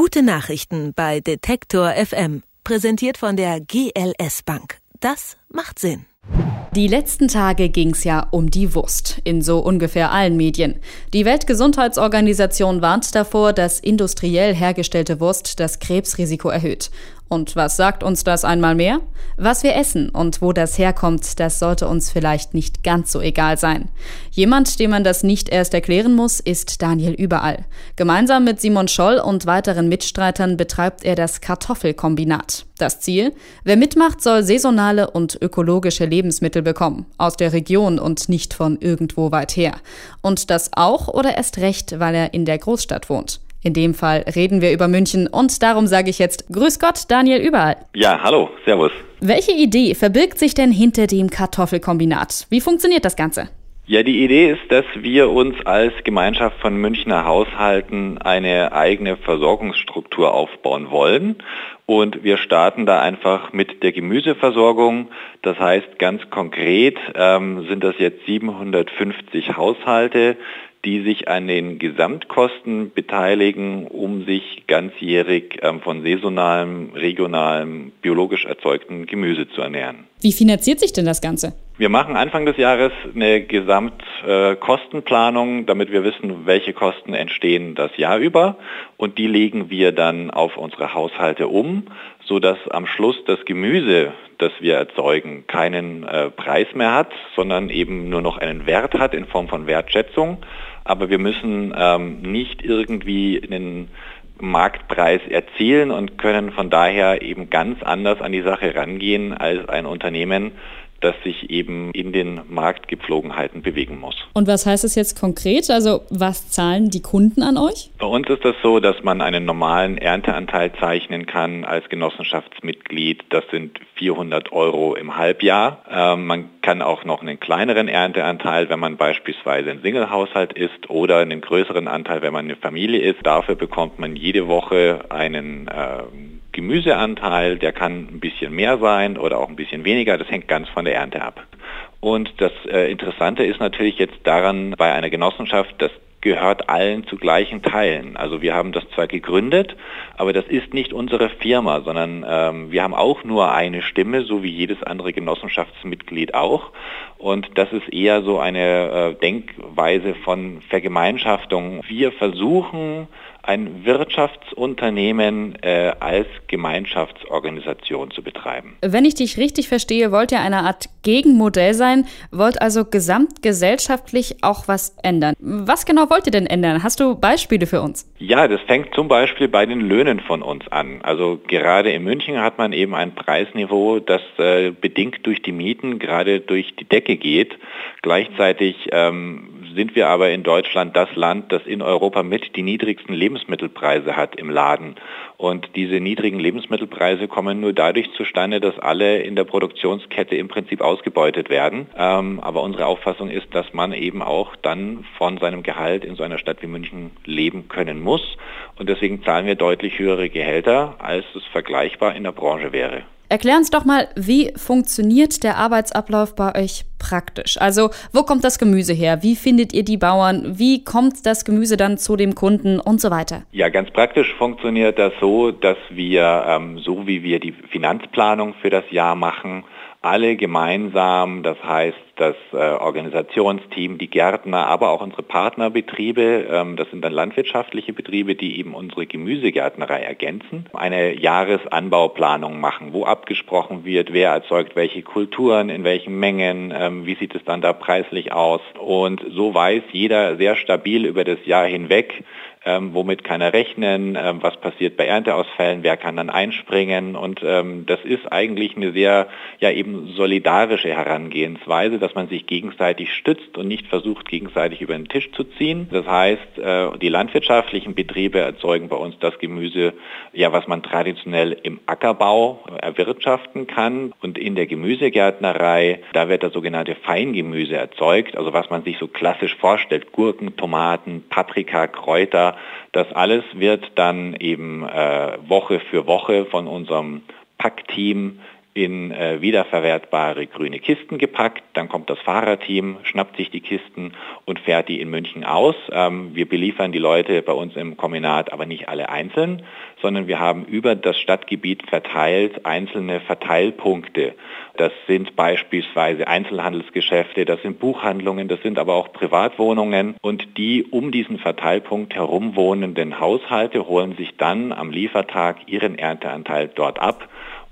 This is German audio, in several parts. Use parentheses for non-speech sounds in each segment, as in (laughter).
Gute Nachrichten bei Detektor FM. Präsentiert von der GLS Bank. Das macht Sinn. Die letzten Tage ging's ja um die Wurst in so ungefähr allen Medien. Die Weltgesundheitsorganisation warnt davor, dass industriell hergestellte Wurst das Krebsrisiko erhöht. Und was sagt uns das einmal mehr? Was wir essen und wo das herkommt, das sollte uns vielleicht nicht ganz so egal sein. Jemand, dem man das nicht erst erklären muss, ist Daniel Überall. Gemeinsam mit Simon Scholl und weiteren Mitstreitern betreibt er das Kartoffelkombinat. Das Ziel? Wer mitmacht, soll saisonale und ökologische Lebensmittel bekommen. Aus der Region und nicht von irgendwo weit her. Und das auch oder erst recht, weil er in der Großstadt wohnt. In dem Fall reden wir über München und darum sage ich jetzt Grüß Gott, Daniel Überall. Ja, hallo, Servus. Welche Idee verbirgt sich denn hinter dem Kartoffelkombinat? Wie funktioniert das Ganze? Ja, die Idee ist, dass wir uns als Gemeinschaft von Münchner Haushalten eine eigene Versorgungsstruktur aufbauen wollen. Und wir starten da einfach mit der Gemüseversorgung. Das heißt, ganz konkret ähm, sind das jetzt 750 Haushalte, die sich an den Gesamtkosten beteiligen, um sich ganzjährig ähm, von saisonalem, regionalem, biologisch erzeugtem Gemüse zu ernähren. Wie finanziert sich denn das Ganze? Wir machen Anfang des Jahres eine Gesamtkostenplanung, damit wir wissen, welche Kosten entstehen das Jahr über. Und die legen wir dann auf unsere Haushalte um, sodass am Schluss das Gemüse, das wir erzeugen, keinen äh, Preis mehr hat, sondern eben nur noch einen Wert hat in Form von Wertschätzung. Aber wir müssen ähm, nicht irgendwie einen Marktpreis erzielen und können von daher eben ganz anders an die Sache rangehen als ein Unternehmen, das sich eben in den Marktgepflogenheiten bewegen muss. Und was heißt es jetzt konkret? Also was zahlen die Kunden an euch? Bei uns ist das so, dass man einen normalen Ernteanteil zeichnen kann als Genossenschaftsmitglied. Das sind 400 Euro im Halbjahr. Ähm, man kann auch noch einen kleineren Ernteanteil, wenn man beispielsweise ein Singlehaushalt ist oder einen größeren Anteil, wenn man eine Familie ist. Dafür bekommt man jede Woche einen äh, Gemüseanteil, der kann ein bisschen mehr sein oder auch ein bisschen weniger, das hängt ganz von der Ernte ab. Und das äh, Interessante ist natürlich jetzt daran bei einer Genossenschaft, das gehört allen zu gleichen Teilen. Also wir haben das zwar gegründet, aber das ist nicht unsere Firma, sondern ähm, wir haben auch nur eine Stimme, so wie jedes andere Genossenschaftsmitglied auch. Und das ist eher so eine äh, Denkweise von Vergemeinschaftung. Wir versuchen, ein Wirtschaftsunternehmen äh, als Gemeinschaftsorganisation zu betreiben. Wenn ich dich richtig verstehe, wollt ihr eine Art Gegenmodell sein, wollt also gesamtgesellschaftlich auch was ändern. Was genau wollt ihr denn ändern? Hast du Beispiele für uns? Ja, das fängt zum Beispiel bei den Löhnen von uns an. Also gerade in München hat man eben ein Preisniveau, das äh, bedingt durch die Mieten gerade durch die Decke geht. Gleichzeitig ähm, sind wir aber in Deutschland das Land, das in Europa mit die niedrigsten Lebensmittelpreise hat im Laden. Und diese niedrigen Lebensmittelpreise kommen nur dadurch zustande, dass alle in der Produktionskette im Prinzip ausgebeutet werden. Ähm, aber unsere Auffassung ist, dass man eben auch dann von seinem Gehalt in so einer Stadt wie München leben können muss. Und deswegen zahlen wir deutlich höhere Gehälter, als es vergleichbar in der Branche wäre. Erklär uns doch mal, wie funktioniert der Arbeitsablauf bei euch praktisch? Also, wo kommt das Gemüse her? Wie findet ihr die Bauern? Wie kommt das Gemüse dann zu dem Kunden und so weiter? Ja, ganz praktisch funktioniert das so, dass wir, ähm, so wie wir die Finanzplanung für das Jahr machen, alle gemeinsam, das heißt das äh, Organisationsteam, die Gärtner, aber auch unsere Partnerbetriebe, ähm, das sind dann landwirtschaftliche Betriebe, die eben unsere Gemüsegärtnerei ergänzen, eine Jahresanbauplanung machen, wo abgesprochen wird, wer erzeugt welche Kulturen, in welchen Mengen, ähm, wie sieht es dann da preislich aus. Und so weiß jeder sehr stabil über das Jahr hinweg, ähm, womit kann er rechnen, ähm, was passiert bei Ernteausfällen, wer kann dann einspringen? Und ähm, das ist eigentlich eine sehr ja eben solidarische Herangehensweise, dass man sich gegenseitig stützt und nicht versucht gegenseitig über den Tisch zu ziehen. Das heißt, äh, die landwirtschaftlichen Betriebe erzeugen bei uns das Gemüse, ja was man traditionell im Ackerbau erwirtschaften kann. Und in der Gemüsegärtnerei, da wird das sogenannte Feingemüse erzeugt, also was man sich so klassisch vorstellt, Gurken, Tomaten, Paprika, Kräuter, das alles wird dann eben äh, Woche für Woche von unserem Packteam in äh, wiederverwertbare grüne Kisten gepackt. Dann kommt das Fahrerteam, schnappt sich die Kisten und fährt die in München aus. Ähm, wir beliefern die Leute bei uns im Kombinat aber nicht alle einzeln, sondern wir haben über das Stadtgebiet verteilt einzelne Verteilpunkte. Das sind beispielsweise Einzelhandelsgeschäfte, das sind Buchhandlungen, das sind aber auch Privatwohnungen und die um diesen Verteilpunkt herum wohnenden Haushalte holen sich dann am Liefertag ihren Ernteanteil dort ab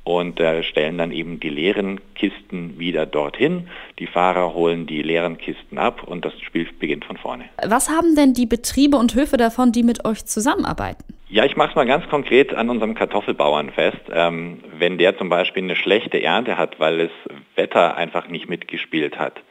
und äh, stellen dann eben die leeren Kisten wieder dorthin. Die Fahrer holen die leeren Kisten ab und das Spiel beginnt von vorne. Was haben denn die Betriebe und Höfe davon, die mit euch zusammenarbeiten? Ja, ich mache es mal ganz konkret an unserem Kartoffelbauern fest. Ähm, wenn der zum Beispiel eine schlechte Ernte hat, weil das Wetter einfach nicht mitgespielt hat,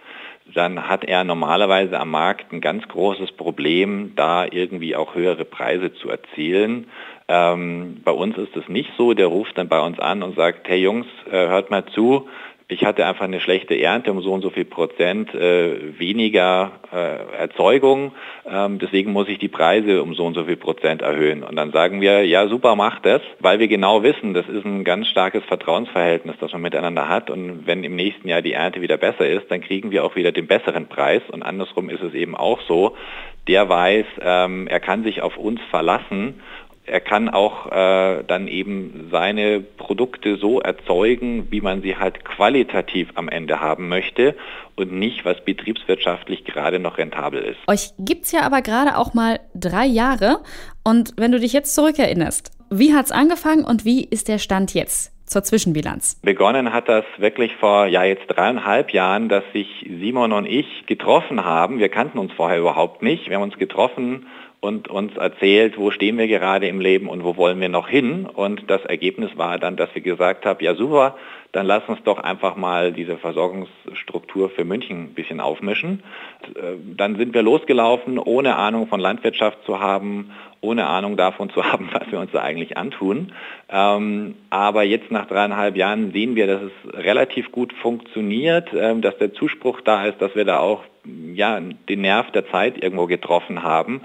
dann hat er normalerweise am Markt ein ganz großes Problem, da irgendwie auch höhere Preise zu erzielen. Ähm, bei uns ist es nicht so, der ruft dann bei uns an und sagt, hey Jungs, äh, hört mal zu, ich hatte einfach eine schlechte Ernte um so und so viel Prozent äh, weniger äh, Erzeugung, ähm, deswegen muss ich die Preise um so und so viel Prozent erhöhen. Und dann sagen wir, ja super, mach das, weil wir genau wissen, das ist ein ganz starkes Vertrauensverhältnis, das man miteinander hat. Und wenn im nächsten Jahr die Ernte wieder besser ist, dann kriegen wir auch wieder den besseren Preis. Und andersrum ist es eben auch so, der weiß, ähm, er kann sich auf uns verlassen er kann auch äh, dann eben seine Produkte so erzeugen, wie man sie halt qualitativ am Ende haben möchte und nicht, was betriebswirtschaftlich gerade noch rentabel ist. Euch gibt es ja aber gerade auch mal drei Jahre. Und wenn du dich jetzt zurückerinnerst, wie hat es angefangen und wie ist der Stand jetzt? Zur Zwischenbilanz. Begonnen hat das wirklich vor ja jetzt dreieinhalb Jahren, dass sich Simon und ich getroffen haben. Wir kannten uns vorher überhaupt nicht. Wir haben uns getroffen und uns erzählt, wo stehen wir gerade im Leben und wo wollen wir noch hin. Und das Ergebnis war dann, dass wir gesagt haben, ja super, dann lass uns doch einfach mal diese Versorgungsstruktur für München ein bisschen aufmischen. Äh, dann sind wir losgelaufen, ohne Ahnung von Landwirtschaft zu haben, ohne Ahnung davon zu (laughs) haben, was wir uns da eigentlich antun. Ähm, aber jetzt nach dreieinhalb Jahren sehen wir, dass es relativ gut funktioniert, ähm, dass der Zuspruch da ist, dass wir da auch ja, den Nerv der Zeit irgendwo getroffen haben.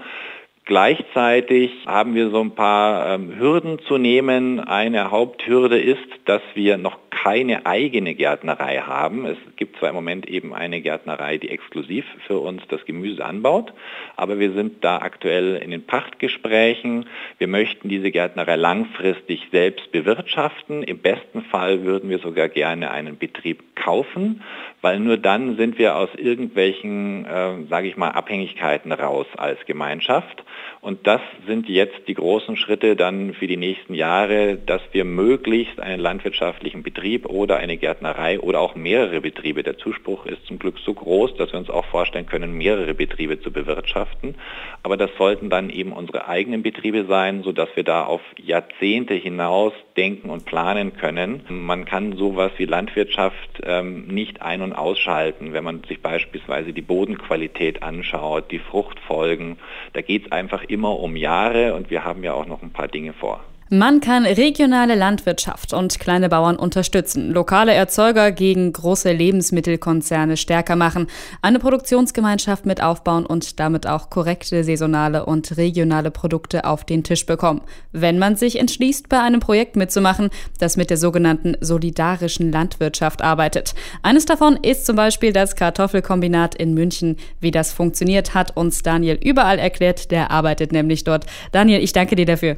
Gleichzeitig haben wir so ein paar ähm, Hürden zu nehmen. Eine Haupthürde ist, dass wir noch keine eigene Gärtnerei haben. Es gibt zwar im Moment eben eine Gärtnerei, die exklusiv für uns das Gemüse anbaut, aber wir sind da aktuell in den Pachtgesprächen. Wir möchten diese Gärtnerei langfristig selbst bewirtschaften. Im besten Fall würden wir sogar gerne einen Betrieb kaufen, weil nur dann sind wir aus irgendwelchen, äh, sage ich mal, Abhängigkeiten raus als Gemeinschaft. Und das sind jetzt die großen Schritte dann für die nächsten Jahre, dass wir möglichst einen landwirtschaftlichen Betrieb oder eine Gärtnerei oder auch mehrere Betriebe, der Zuspruch ist zum Glück so groß, dass wir uns auch vorstellen können, mehrere Betriebe zu bewirtschaften. Aber das sollten dann eben unsere eigenen Betriebe sein, sodass wir da auf Jahrzehnte hinaus denken und planen können. Man kann sowas wie Landwirtschaft ähm, nicht ein- und ausschalten, wenn man sich beispielsweise die Bodenqualität anschaut, die Fruchtfolgen. Da geht es einfach immer um Jahre und wir haben ja auch noch ein paar Dinge vor. Man kann regionale Landwirtschaft und kleine Bauern unterstützen, lokale Erzeuger gegen große Lebensmittelkonzerne stärker machen, eine Produktionsgemeinschaft mit aufbauen und damit auch korrekte saisonale und regionale Produkte auf den Tisch bekommen. Wenn man sich entschließt, bei einem Projekt mitzumachen, das mit der sogenannten solidarischen Landwirtschaft arbeitet. Eines davon ist zum Beispiel das Kartoffelkombinat in München. Wie das funktioniert, hat uns Daniel überall erklärt. Der arbeitet nämlich dort. Daniel, ich danke dir dafür.